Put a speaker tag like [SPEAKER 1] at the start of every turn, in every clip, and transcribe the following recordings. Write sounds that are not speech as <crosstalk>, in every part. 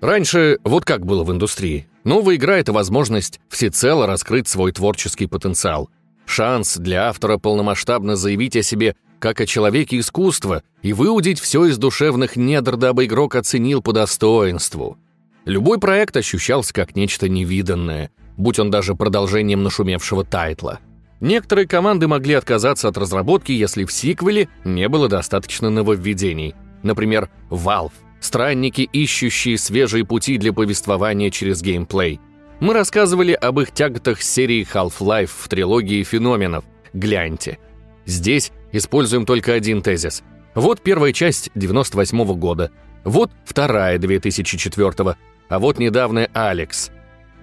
[SPEAKER 1] Раньше вот как было в индустрии. Новая игра — это возможность всецело раскрыть свой творческий потенциал. Шанс для автора полномасштабно заявить о себе как о человеке искусства и выудить все из душевных недр, дабы игрок оценил по достоинству. Любой проект ощущался как нечто невиданное, будь он даже продолжением нашумевшего тайтла. Некоторые команды могли отказаться от разработки, если в сиквеле не было достаточно нововведений. Например, Valve — странники, ищущие свежие пути для повествования через геймплей. Мы рассказывали об их тяготах с серией Half-Life в трилогии феноменов. Гляньте. Здесь используем только один тезис. Вот первая часть 98 -го года, вот вторая 2004 -го, а вот недавняя «Алекс».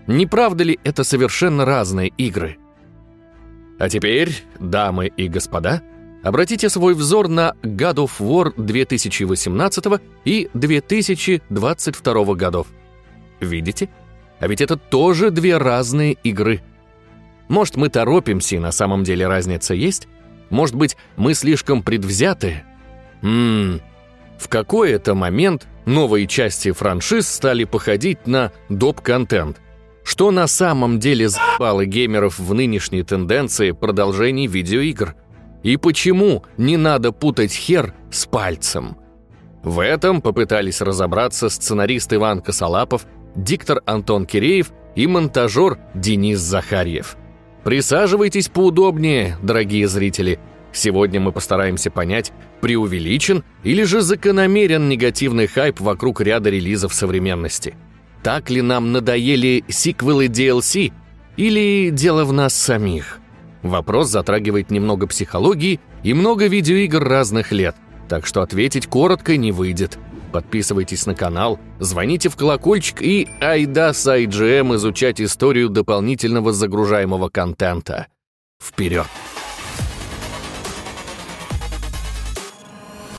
[SPEAKER 1] Не правда ли это совершенно разные игры? А теперь, дамы и господа, обратите свой взор на God of War 2018 и 2022 годов. Видите? А ведь это тоже две разные игры. Может, мы торопимся, и на самом деле разница есть? Может быть, мы слишком предвзяты? Ммм, в какой-то момент новые части франшиз стали походить на доп-контент. Что на самом деле заебало геймеров в нынешней тенденции продолжений видеоигр? И почему не надо путать хер с пальцем? В этом попытались разобраться сценарист Иван Косолапов, диктор Антон Киреев и монтажер Денис Захарьев. Присаживайтесь поудобнее, дорогие зрители – Сегодня мы постараемся понять, преувеличен или же закономерен негативный хайп вокруг ряда релизов современности. Так ли нам надоели сиквелы DLC или дело в нас самих? Вопрос затрагивает немного психологии и много видеоигр разных лет, так что ответить коротко не выйдет. Подписывайтесь на канал, звоните в колокольчик и айда с IGM изучать историю дополнительного загружаемого контента. Вперед!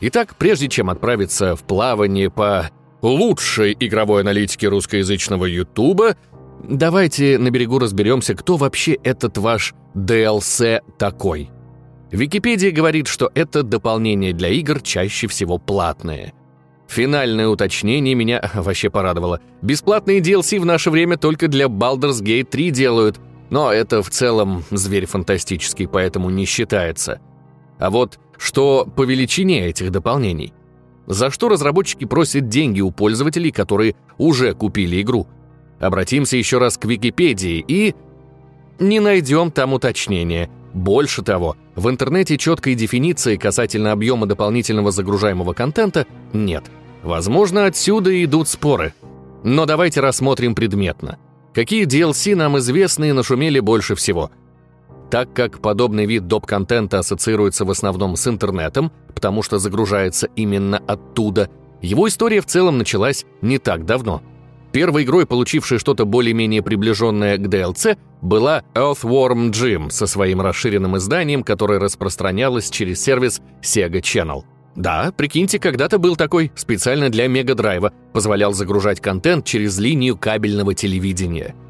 [SPEAKER 1] Итак, прежде чем отправиться в плавание по лучшей игровой аналитике русскоязычного Ютуба, давайте на берегу разберемся, кто вообще этот ваш DLC такой. Википедия говорит, что это дополнение для игр чаще всего платное. Финальное уточнение меня <laughs> вообще порадовало. Бесплатные DLC в наше время только для Baldur's Gate 3 делают, но это в целом зверь фантастический, поэтому не считается. А вот что по величине этих дополнений. За что разработчики просят деньги у пользователей, которые уже купили игру. Обратимся еще раз к Википедии и... Не найдем там уточнения. Больше того, в интернете четкой дефиниции касательно объема дополнительного загружаемого контента нет. Возможно, отсюда идут споры. Но давайте рассмотрим предметно. Какие DLC нам известны и нашумели больше всего – так как подобный вид доп-контента ассоциируется в основном с интернетом, потому что загружается именно оттуда, его история в целом началась не так давно. Первой игрой, получившей что-то более-менее приближенное к DLC, была Earthworm Jim со своим расширенным изданием, которое распространялось через сервис Sega Channel. Да, прикиньте, когда-то был такой, специально для Мега Драйва, позволял загружать контент через линию кабельного телевидения –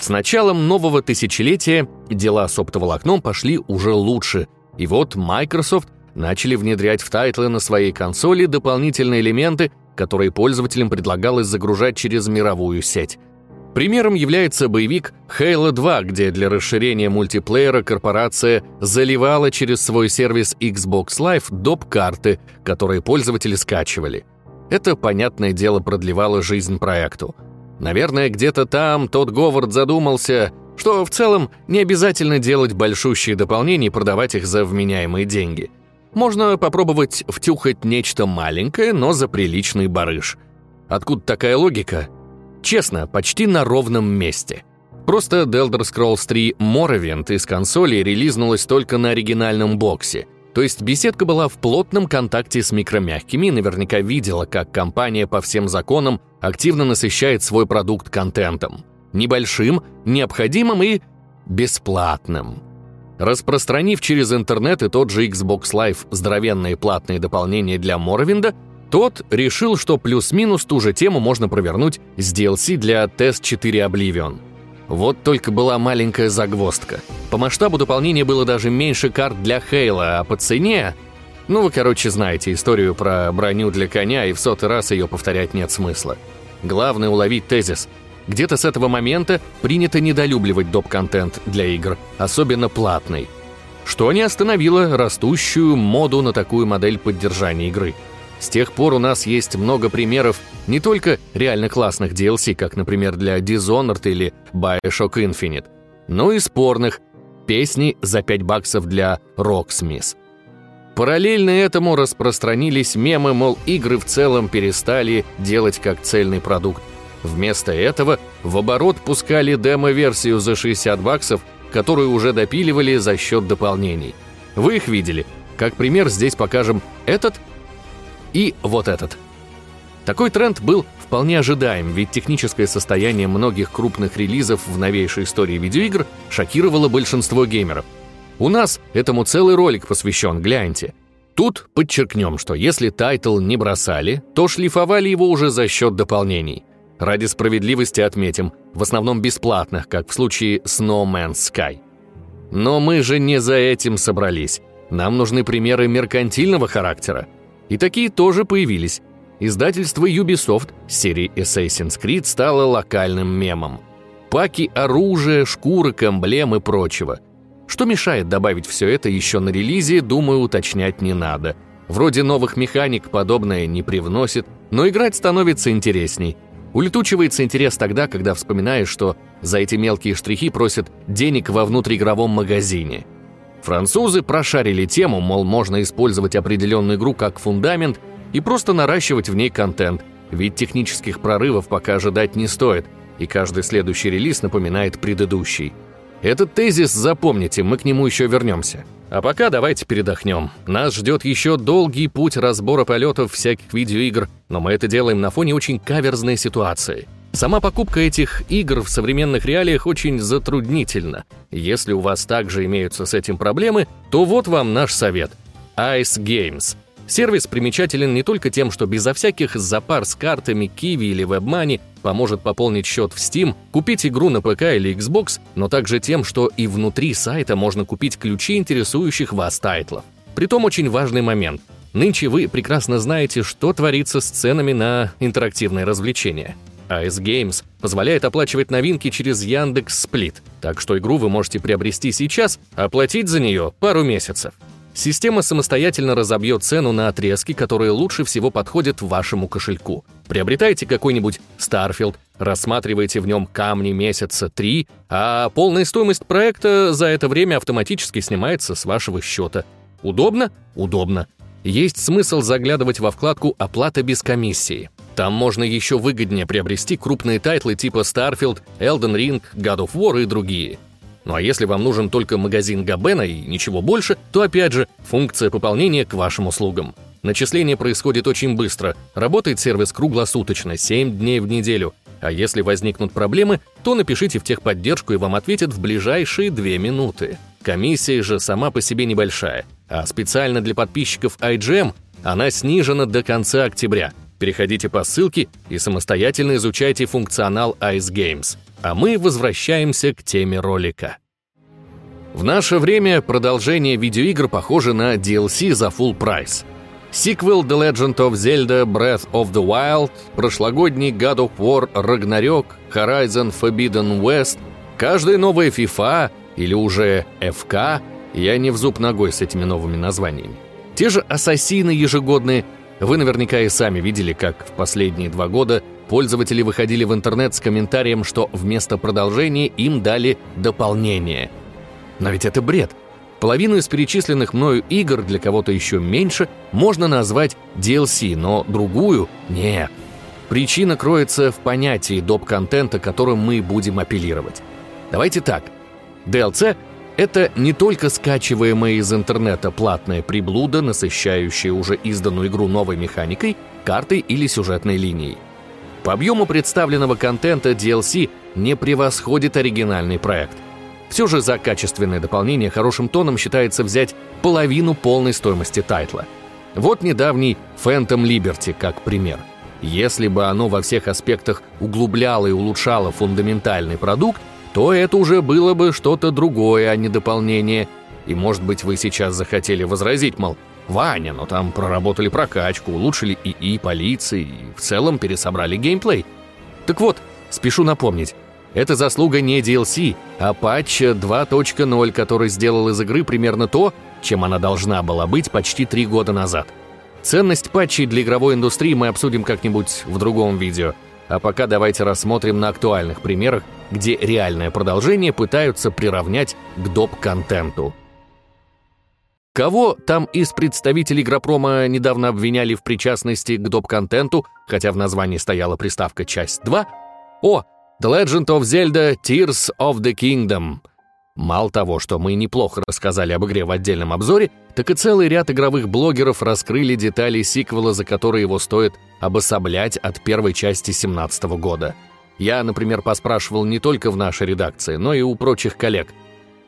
[SPEAKER 1] с началом нового тысячелетия дела с оптоволокном пошли уже лучше, и вот Microsoft начали внедрять в тайтлы на своей консоли дополнительные элементы, которые пользователям предлагалось загружать через мировую сеть. Примером является боевик Halo 2, где для расширения мультиплеера корпорация заливала через свой сервис Xbox Live доп-карты, которые пользователи скачивали. Это, понятное дело, продлевало жизнь проекту – Наверное, где-то там Тодд Говард задумался, что в целом не обязательно делать большущие дополнения и продавать их за вменяемые деньги. Можно попробовать втюхать нечто маленькое, но за приличный барыш. Откуда такая логика? Честно, почти на ровном месте. Просто The Elder Scrolls 3 Morrowind из консоли релизнулась только на оригинальном боксе – то есть беседка была в плотном контакте с микромягкими и наверняка видела, как компания по всем законам активно насыщает свой продукт контентом. Небольшим, необходимым и бесплатным. Распространив через интернет и тот же Xbox Live здоровенные платные дополнения для Моровинда, тот решил, что плюс-минус ту же тему можно провернуть с DLC для Test 4 Oblivion. Вот только была маленькая загвоздка. По масштабу дополнения было даже меньше карт для Хейла, а по цене... Ну, вы, короче, знаете историю про броню для коня, и в сотый раз ее повторять нет смысла. главное уловить тезис. Где-то с этого момента принято недолюбливать доп-контент для игр, особенно платный. Что не остановило растущую моду на такую модель поддержания игры. С тех пор у нас есть много примеров не только реально классных DLC, как, например, для Dishonored или Bioshock Infinite, но и спорных, песни за 5 баксов для Rocksmith. Параллельно этому распространились мемы, мол, игры в целом перестали делать как цельный продукт. Вместо этого в оборот пускали демо-версию за 60 баксов, которую уже допиливали за счет дополнений. Вы их видели. Как пример здесь покажем этот и вот этот. Такой тренд был вполне ожидаем, ведь техническое состояние многих крупных релизов в новейшей истории видеоигр шокировало большинство геймеров – у нас этому целый ролик посвящен, гляньте. Тут подчеркнем, что если тайтл не бросали, то шлифовали его уже за счет дополнений. Ради справедливости отметим, в основном бесплатных, как в случае с No Man's Sky. Но мы же не за этим собрались. Нам нужны примеры меркантильного характера. И такие тоже появились. Издательство Ubisoft с серией Assassin's Creed стало локальным мемом. Паки оружия, шкурок, эмблем и прочего – что мешает добавить все это еще на релизе, думаю, уточнять не надо. Вроде новых механик подобное не привносит, но играть становится интересней. Улетучивается интерес тогда, когда вспоминаешь, что за эти мелкие штрихи просят денег во внутриигровом магазине. Французы прошарили тему, мол, можно использовать определенную игру как фундамент и просто наращивать в ней контент, ведь технических прорывов пока ожидать не стоит, и каждый следующий релиз напоминает предыдущий – этот тезис запомните, мы к нему еще вернемся. А пока давайте передохнем. Нас ждет еще долгий путь разбора полетов всяких видеоигр, но мы это делаем на фоне очень каверзной ситуации. Сама покупка этих игр в современных реалиях очень затруднительна. Если у вас также имеются с этим проблемы, то вот вам наш совет. Ice Games – Сервис примечателен не только тем, что безо всяких запар с картами, Kiwi или WebMoney поможет пополнить счет в Steam, купить игру на ПК или Xbox, но также тем, что и внутри сайта можно купить ключи интересующих вас тайтлов. Притом очень важный момент. Нынче вы прекрасно знаете, что творится с ценами на интерактивные развлечения. AS Games позволяет оплачивать новинки через Яндекс Сплит, так что игру вы можете приобрести сейчас, а оплатить за нее пару месяцев. Система самостоятельно разобьет цену на отрезки, которые лучше всего подходят вашему кошельку. Приобретайте какой-нибудь Starfield, рассматривайте в нем камни месяца 3, а полная стоимость проекта за это время автоматически снимается с вашего счета. Удобно? Удобно. Есть смысл заглядывать во вкладку «Оплата без комиссии». Там можно еще выгоднее приобрести крупные тайтлы типа Starfield, Elden Ring, God of War и другие – ну а если вам нужен только магазин Габена и ничего больше, то опять же, функция пополнения к вашим услугам. Начисление происходит очень быстро, работает сервис круглосуточно, 7 дней в неделю. А если возникнут проблемы, то напишите в техподдержку и вам ответят в ближайшие 2 минуты. Комиссия же сама по себе небольшая, а специально для подписчиков IGM она снижена до конца октября. Переходите по ссылке и самостоятельно изучайте функционал Ice Games. А мы возвращаемся к теме ролика. В наше время продолжение видеоигр похоже на DLC за full прайс. Сиквел The Legend of Zelda Breath of the Wild, прошлогодний God of War Ragnarok, Horizon Forbidden West, каждая новая FIFA или уже FK, я не в зуб ногой с этими новыми названиями. Те же ассасины ежегодные, вы наверняка и сами видели, как в последние два года Пользователи выходили в интернет с комментарием, что вместо продолжения им дали дополнение. Но ведь это бред. Половину из перечисленных мною игр, для кого-то еще меньше, можно назвать DLC, но другую — нет. Причина кроется в понятии доп-контента, которым мы будем апеллировать. Давайте так. DLC — это не только скачиваемая из интернета платная приблуда, насыщающая уже изданную игру новой механикой, картой или сюжетной линией. По объему представленного контента DLC не превосходит оригинальный проект. Все же за качественное дополнение хорошим тоном считается взять половину полной стоимости тайтла. Вот недавний Phantom Liberty как пример. Если бы оно во всех аспектах углубляло и улучшало фундаментальный продукт, то это уже было бы что-то другое, а не дополнение. И может быть вы сейчас захотели возразить, мол, Ваня, но там проработали прокачку, улучшили ИИ полиции и в целом пересобрали геймплей. Так вот, спешу напомнить, это заслуга не DLC, а патча 2.0, который сделал из игры примерно то, чем она должна была быть почти три года назад. Ценность патчей для игровой индустрии мы обсудим как-нибудь в другом видео. А пока давайте рассмотрим на актуальных примерах, где реальное продолжение пытаются приравнять к доп-контенту. Кого там из представителей Игропрома недавно обвиняли в причастности к доп-контенту, хотя в названии стояла приставка «Часть 2»? О, The Legend of Zelda Tears of the Kingdom. Мало того, что мы неплохо рассказали об игре в отдельном обзоре, так и целый ряд игровых блогеров раскрыли детали сиквела, за которые его стоит обособлять от первой части 2017 года. Я, например, поспрашивал не только в нашей редакции, но и у прочих коллег.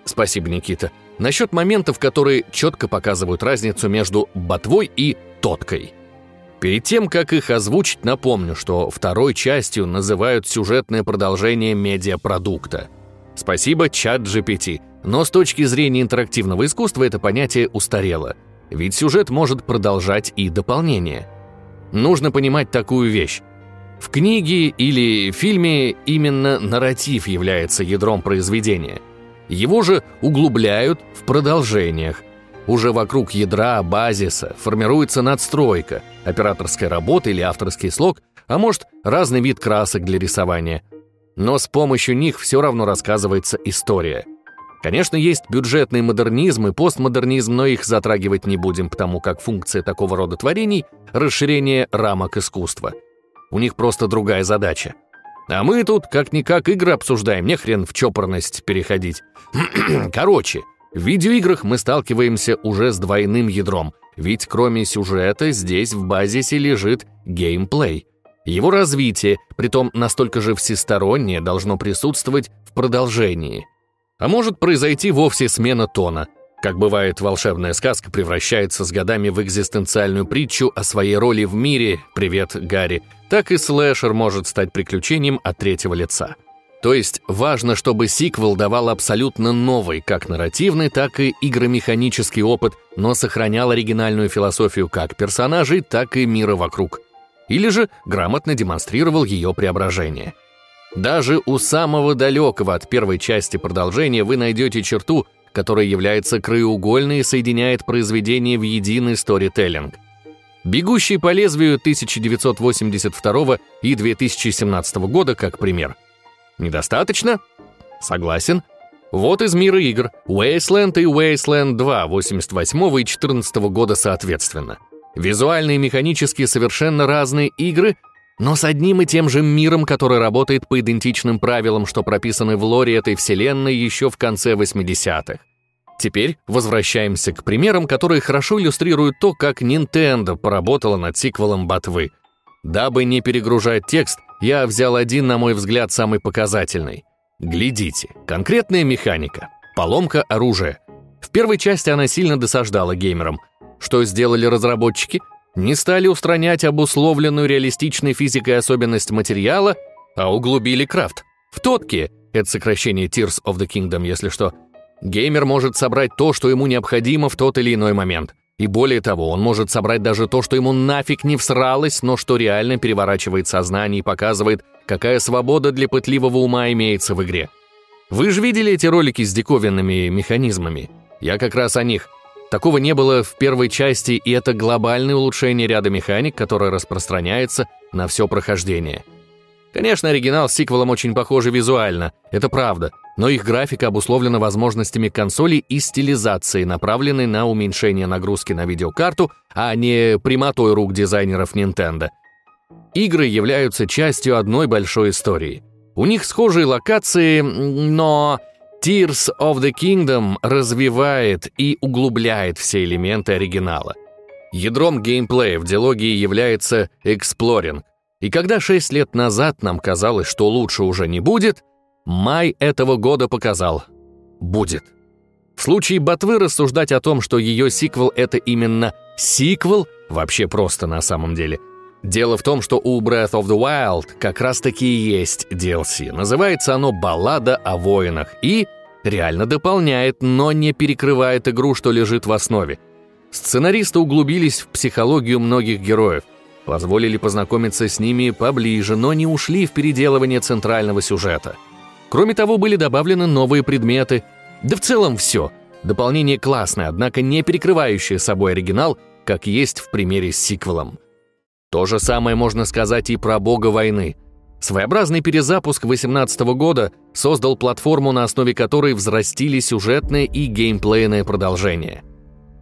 [SPEAKER 1] Спасибо, Никита. Насчет моментов, которые четко показывают разницу между ботвой и тоткой – Перед тем, как их озвучить, напомню, что второй частью называют сюжетное продолжение медиапродукта. Спасибо, чат GPT. Но с точки зрения интерактивного искусства это понятие устарело. Ведь сюжет может продолжать и дополнение. Нужно понимать такую вещь. В книге или фильме именно нарратив является ядром произведения. Его же углубляют в продолжениях, уже вокруг ядра, базиса, формируется надстройка, операторская работа или авторский слог, а может, разный вид красок для рисования. Но с помощью них все равно рассказывается история. Конечно, есть бюджетный модернизм и постмодернизм, но их затрагивать не будем, потому как функция такого рода творений — расширение рамок искусства. У них просто другая задача. А мы тут как-никак игры обсуждаем, не хрен в чопорность переходить. <clears throat> Короче, в видеоиграх мы сталкиваемся уже с двойным ядром, ведь кроме сюжета здесь в базисе лежит геймплей. Его развитие, притом настолько же всестороннее, должно присутствовать в продолжении. А может произойти вовсе смена тона. Как бывает, волшебная сказка превращается с годами в экзистенциальную притчу о своей роли в мире «Привет, Гарри», так и слэшер может стать приключением от третьего лица. То есть важно, чтобы сиквел давал абсолютно новый, как нарративный, так и игромеханический опыт, но сохранял оригинальную философию как персонажей, так и мира вокруг. Или же грамотно демонстрировал ее преображение. Даже у самого далекого от первой части продолжения вы найдете черту, которая является краеугольной и соединяет произведение в единый сторителлинг. «Бегущий по лезвию» 1982 и 2017 года как пример – Недостаточно? Согласен. Вот из мира игр. Wasteland и Wasteland 2 88 и 14 года соответственно. Визуально и механически совершенно разные игры, но с одним и тем же миром, который работает по идентичным правилам, что прописаны в лоре этой вселенной еще в конце 80-х. Теперь возвращаемся к примерам, которые хорошо иллюстрируют то, как Nintendo поработала над сиквелом Ботвы. Дабы не перегружать текст, я взял один, на мой взгляд, самый показательный. Глядите, конкретная механика, поломка оружия. В первой части она сильно досаждала геймерам. Что сделали разработчики? Не стали устранять обусловленную реалистичной физикой особенность материала, а углубили крафт. В тотке, это сокращение Tears of the Kingdom, если что, геймер может собрать то, что ему необходимо в тот или иной момент. И более того, он может собрать даже то, что ему нафиг не всралось, но что реально переворачивает сознание и показывает, какая свобода для пытливого ума имеется в игре. Вы же видели эти ролики с диковинными механизмами? Я как раз о них. Такого не было в первой части, и это глобальное улучшение ряда механик, которое распространяется на все прохождение. Конечно, оригинал с сиквелом очень похожи визуально, это правда, но их графика обусловлена возможностями консолей и стилизацией, направленной на уменьшение нагрузки на видеокарту, а не прямотой рук дизайнеров Nintendo. Игры являются частью одной большой истории. У них схожие локации, но Tears of the Kingdom развивает и углубляет все элементы оригинала. Ядром геймплея в диалогии является эксплоринг, и когда шесть лет назад нам казалось, что лучше уже не будет, май этого года показал – будет. В случае Ботвы рассуждать о том, что ее сиквел – это именно сиквел, вообще просто на самом деле. Дело в том, что у Breath of the Wild как раз-таки и есть DLC. Называется оно «Баллада о воинах» и реально дополняет, но не перекрывает игру, что лежит в основе. Сценаристы углубились в психологию многих героев – позволили познакомиться с ними поближе, но не ушли в переделывание центрального сюжета. Кроме того, были добавлены новые предметы. Да в целом все. Дополнение классное, однако не перекрывающее собой оригинал, как есть в примере с сиквелом. То же самое можно сказать и про бога войны. Своеобразный перезапуск 2018 года создал платформу, на основе которой взрастили сюжетное и геймплейное продолжение.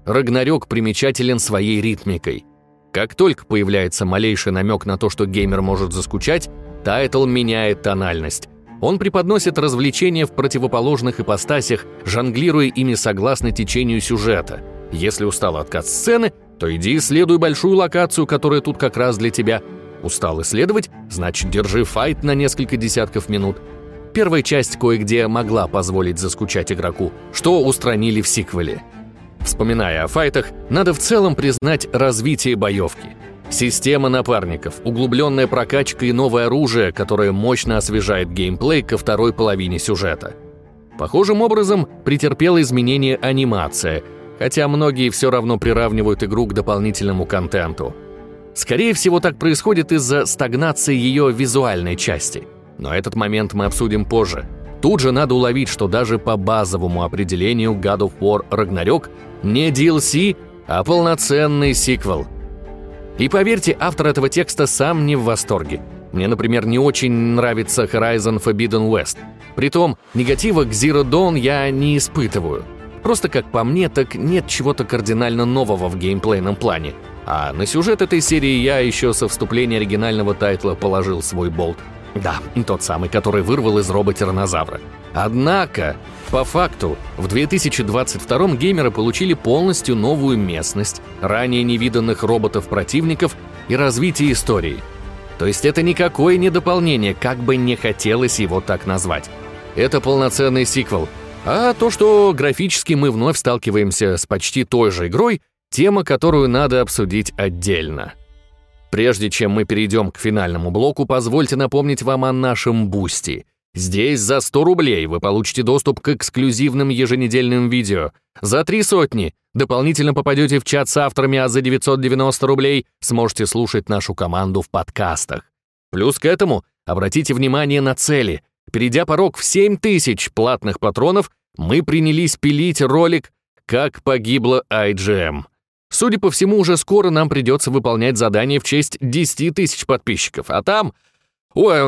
[SPEAKER 1] Рагнарёк примечателен своей ритмикой. Как только появляется малейший намек на то, что геймер может заскучать, тайтл меняет тональность. Он преподносит развлечения в противоположных ипостасях, жонглируя ими согласно течению сюжета. Если устал от кат-сцены, то иди исследуй большую локацию, которая тут как раз для тебя. Устал исследовать, значит, держи файт на несколько десятков минут. Первая часть кое-где могла позволить заскучать игроку, что устранили в сиквеле. Вспоминая о файтах, надо в целом признать развитие боевки. Система напарников, углубленная прокачка и новое оружие, которое мощно освежает геймплей ко второй половине сюжета. Похожим образом претерпела изменение анимация – хотя многие все равно приравнивают игру к дополнительному контенту. Скорее всего, так происходит из-за стагнации ее визуальной части. Но этот момент мы обсудим позже. Тут же надо уловить, что даже по базовому определению God of War Ragnarok не DLC, а полноценный сиквел. И поверьте, автор этого текста сам не в восторге. Мне, например, не очень нравится Horizon Forbidden West. Притом, негатива к Zero Dawn я не испытываю – Просто, как по мне, так нет чего-то кардинально нового в геймплейном плане. А на сюжет этой серии я еще со вступления оригинального тайтла положил свой болт. Да, тот самый, который вырвал из роба тиранозавра. Однако, по факту, в 2022 геймеры получили полностью новую местность, ранее невиданных роботов-противников и развитие истории. То есть это никакое не дополнение, как бы не хотелось его так назвать. Это полноценный сиквел, а то, что графически мы вновь сталкиваемся с почти той же игрой, тема, которую надо обсудить отдельно. Прежде чем мы перейдем к финальному блоку, позвольте напомнить вам о нашем Boosty. Здесь за 100 рублей вы получите доступ к эксклюзивным еженедельным видео. За три сотни дополнительно попадете в чат с авторами, а за 990 рублей сможете слушать нашу команду в подкастах. Плюс к этому обратите внимание на цели. Перейдя порог в 7000 платных патронов, мы принялись пилить ролик «Как погибла IGM». Судя по всему, уже скоро нам придется выполнять задание в честь 10 тысяч подписчиков, а там... Ой,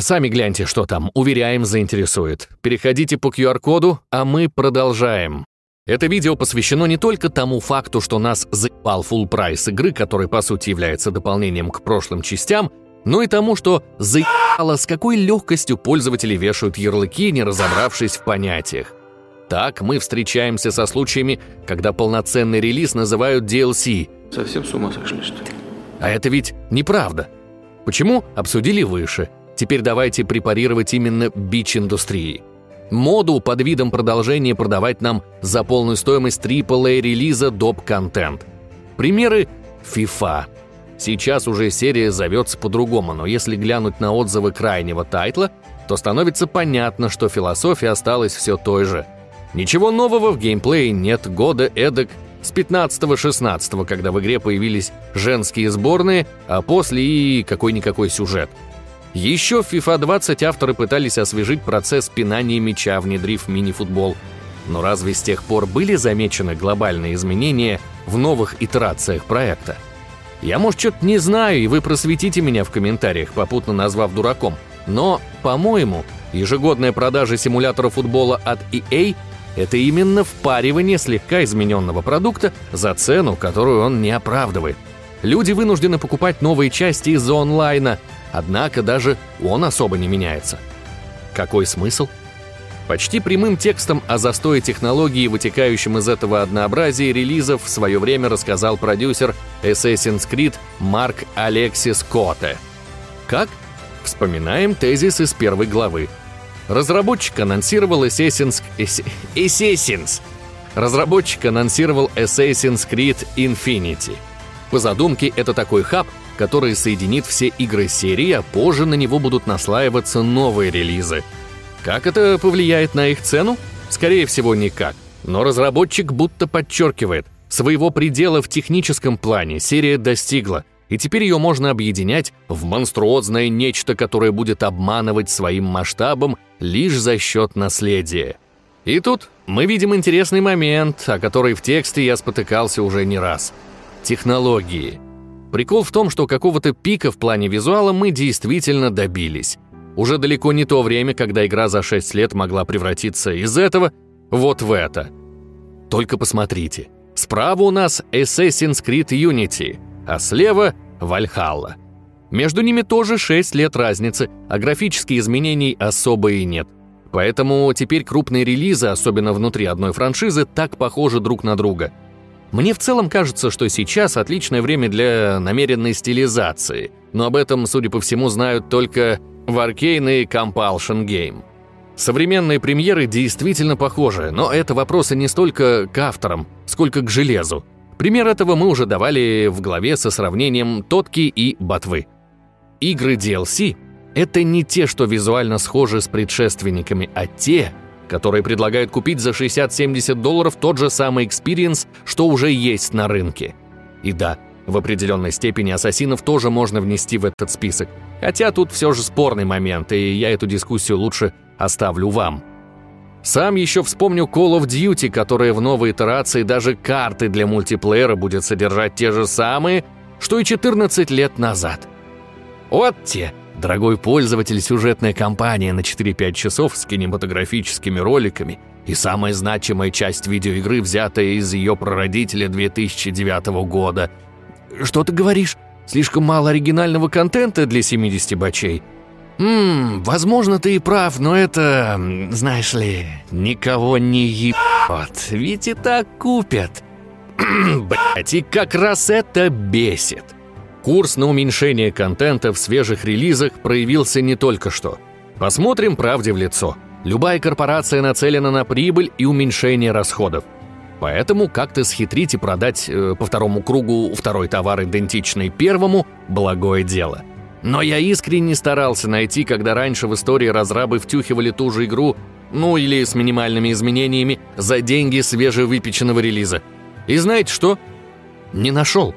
[SPEAKER 1] сами гляньте, что там, уверяем, заинтересует. Переходите по QR-коду, а мы продолжаем. Это видео посвящено не только тому факту, что нас заебал full прайс игры, который по сути является дополнением к прошлым частям, но и тому, что заебало, с какой легкостью пользователи вешают ярлыки, не разобравшись в понятиях. Так мы встречаемся со случаями, когда полноценный релиз называют DLC.
[SPEAKER 2] Совсем с ума сошли, что ли?
[SPEAKER 1] А это ведь неправда. Почему? Обсудили выше. Теперь давайте препарировать именно бич индустрии. Моду под видом продолжения продавать нам за полную стоимость AAA релиза доп-контент. Примеры FIFA. Сейчас уже серия зовется по-другому, но если глянуть на отзывы крайнего тайтла, то становится понятно, что философия осталась все той же. Ничего нового в геймплее нет года эдак с 15-16, когда в игре появились женские сборные, а после и какой-никакой сюжет. Еще в FIFA 20 авторы пытались освежить процесс пинания мяча, внедрив мини-футбол. Но разве с тех пор были замечены глобальные изменения в новых итерациях проекта? Я, может, что-то не знаю, и вы просветите меня в комментариях, попутно назвав дураком. Но, по-моему, ежегодная продажа симулятора футбола от EA – это именно впаривание слегка измененного продукта за цену, которую он не оправдывает. Люди вынуждены покупать новые части из-за онлайна, однако даже он особо не меняется. Какой смысл? Почти прямым текстом о застое технологии, вытекающем из этого однообразия релизов, в свое время рассказал продюсер Assassin's Creed Марк Алексис Коте. Как? Вспоминаем тезис из первой главы. Разработчик анонсировал Assassin's... Assassin's. Разработчик анонсировал Assassin's Creed Infinity. По задумке, это такой хаб, который соединит все игры серии, а позже на него будут наслаиваться новые релизы – как это повлияет на их цену? Скорее всего, никак. Но разработчик будто подчеркивает, своего предела в техническом плане серия достигла. и теперь ее можно объединять в монструозное нечто, которое будет обманывать своим масштабом лишь за счет наследия. И тут мы видим интересный момент, о который в тексте я спотыкался уже не раз. Технологии. Прикол в том, что какого-то пика в плане визуала мы действительно добились. Уже далеко не то время, когда игра за 6 лет могла превратиться из этого вот в это. Только посмотрите. Справа у нас Assassin's Creed Unity, а слева — Valhalla. Между ними тоже 6 лет разницы, а графических изменений особо и нет. Поэтому теперь крупные релизы, особенно внутри одной франшизы, так похожи друг на друга. Мне в целом кажется, что сейчас отличное время для намеренной стилизации, но об этом, судя по всему, знают только Warcane и Compulsion Game. Современные премьеры действительно похожи, но это вопросы не столько к авторам, сколько к железу. Пример этого мы уже давали в главе со сравнением Тотки и Ботвы. Игры DLC — это не те, что визуально схожи с предшественниками, а те, которые предлагают купить за 60-70 долларов тот же самый experience, что уже есть на рынке. И да, в определенной степени ассасинов тоже можно внести в этот список. Хотя тут все же спорный момент, и я эту дискуссию лучше оставлю вам. Сам еще вспомню Call of Duty, которая в новой итерации даже карты для мультиплеера будет содержать те же самые, что и 14 лет назад. Вот те, дорогой пользователь, сюжетная кампания на 4-5 часов с кинематографическими роликами и самая значимая часть видеоигры, взятая из ее прародителя 2009 года. Что ты говоришь? Слишком мало оригинального контента для 70 бачей? «Ммм, возможно, ты и прав, но это, знаешь ли, никого не ебет, ведь и так купят». <clears throat> Блять, и как раз это бесит. Курс на уменьшение контента в свежих релизах проявился не только что. Посмотрим правде в лицо. Любая корпорация нацелена на прибыль и уменьшение расходов. Поэтому как-то схитрить и продать э, по второму кругу второй товар, идентичный первому, благое дело. Но я искренне старался найти, когда раньше в истории разрабы втюхивали ту же игру, ну или с минимальными изменениями, за деньги свежевыпеченного релиза. И знаете что? Не нашел.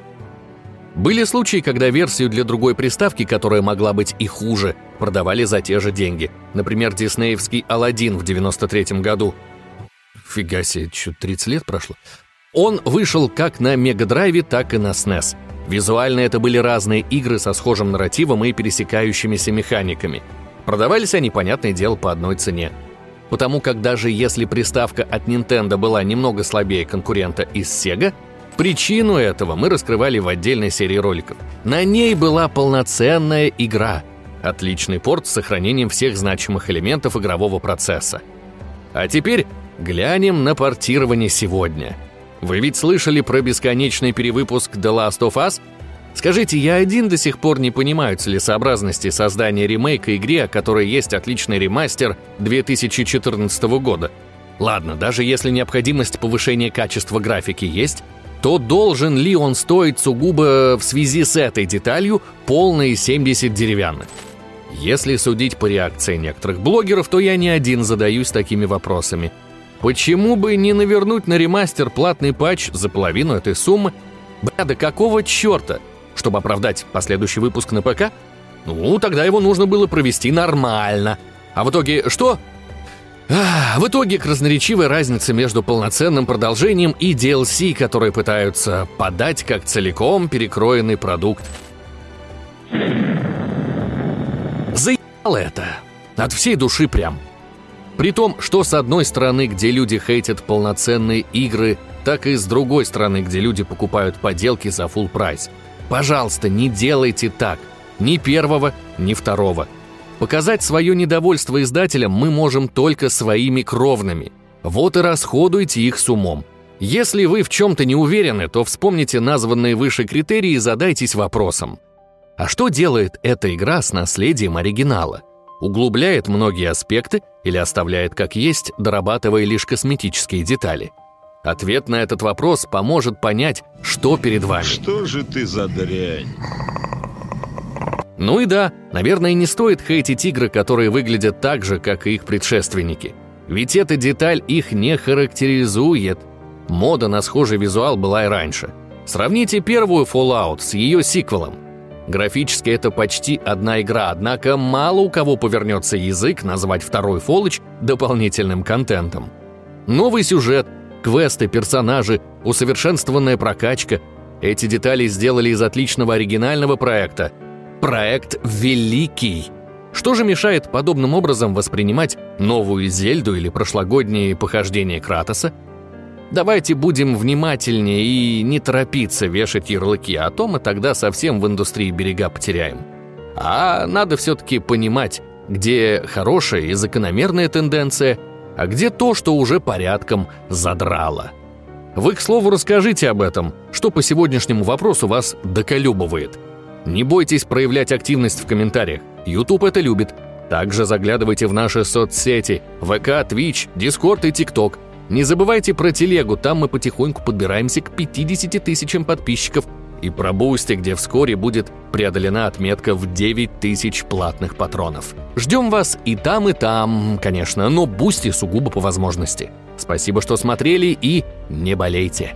[SPEAKER 1] Были случаи, когда версию для другой приставки, которая могла быть и хуже, продавали за те же деньги. Например, диснеевский «Аладдин» в 93 году. Фига себе, что 30 лет прошло. Он вышел как на Мегадрайве, так и на SNES. Визуально это были разные игры со схожим нарративом и пересекающимися механиками. Продавались они, понятное дело, по одной цене. Потому как даже если приставка от Nintendo была немного слабее конкурента из Sega, причину этого мы раскрывали в отдельной серии роликов. На ней была полноценная игра. Отличный порт с сохранением всех значимых элементов игрового процесса. А теперь глянем на портирование сегодня – вы ведь слышали про бесконечный перевыпуск The Last of Us? Скажите, я один до сих пор не понимаю целесообразности создания ремейка игре, о которой есть отличный ремастер 2014 года. Ладно, даже если необходимость повышения качества графики есть, то должен ли он стоить сугубо в связи с этой деталью полные 70 деревянных? Если судить по реакции некоторых блогеров, то я не один задаюсь такими вопросами – Почему бы не навернуть на ремастер платный патч за половину этой суммы? Бля, да какого черта? Чтобы оправдать последующий выпуск на ПК? Ну, тогда его нужно было провести нормально. А в итоге что? А, в итоге красноречивая разница между полноценным продолжением и DLC, которые пытаются подать как целиком перекроенный продукт. Это. От всей души прям. При том, что с одной стороны, где люди хейтят полноценные игры, так и с другой стороны, где люди покупают поделки за full прайс. Пожалуйста, не делайте так. Ни первого, ни второго. Показать свое недовольство издателям мы можем только своими кровными. Вот и расходуйте их с умом. Если вы в чем-то не уверены, то вспомните названные выше критерии и задайтесь вопросом. А что делает эта игра с наследием оригинала? углубляет многие аспекты или оставляет как есть, дорабатывая лишь косметические детали? Ответ на этот вопрос поможет понять, что перед вами.
[SPEAKER 2] Что же ты за дрянь?
[SPEAKER 1] Ну и да, наверное, не стоит хейтить игры, которые выглядят так же, как и их предшественники. Ведь эта деталь их не характеризует. Мода на схожий визуал была и раньше. Сравните первую Fallout с ее сиквелом. Графически это почти одна игра, однако мало у кого повернется язык назвать второй Fallout дополнительным контентом. Новый сюжет, квесты, персонажи, усовершенствованная прокачка – эти детали сделали из отличного оригинального проекта. Проект великий. Что же мешает подобным образом воспринимать новую Зельду или прошлогодние похождения Кратоса – Давайте будем внимательнее и не торопиться вешать ярлыки, а то мы тогда совсем в индустрии берега потеряем. А надо все-таки понимать, где хорошая и закономерная тенденция, а где то, что уже порядком задрало. Вы, к слову, расскажите об этом, что по сегодняшнему вопросу вас доколюбывает. Не бойтесь проявлять активность в комментариях, YouTube это любит. Также заглядывайте в наши соцсети ВК, Twitch, Discord и TikTok – не забывайте про телегу, там мы потихоньку подбираемся к 50 тысячам подписчиков, и про Boosty, где вскоре будет преодолена отметка в 9 тысяч платных патронов. Ждем вас и там, и там, конечно, но Boosty сугубо по возможности. Спасибо, что смотрели и не болейте.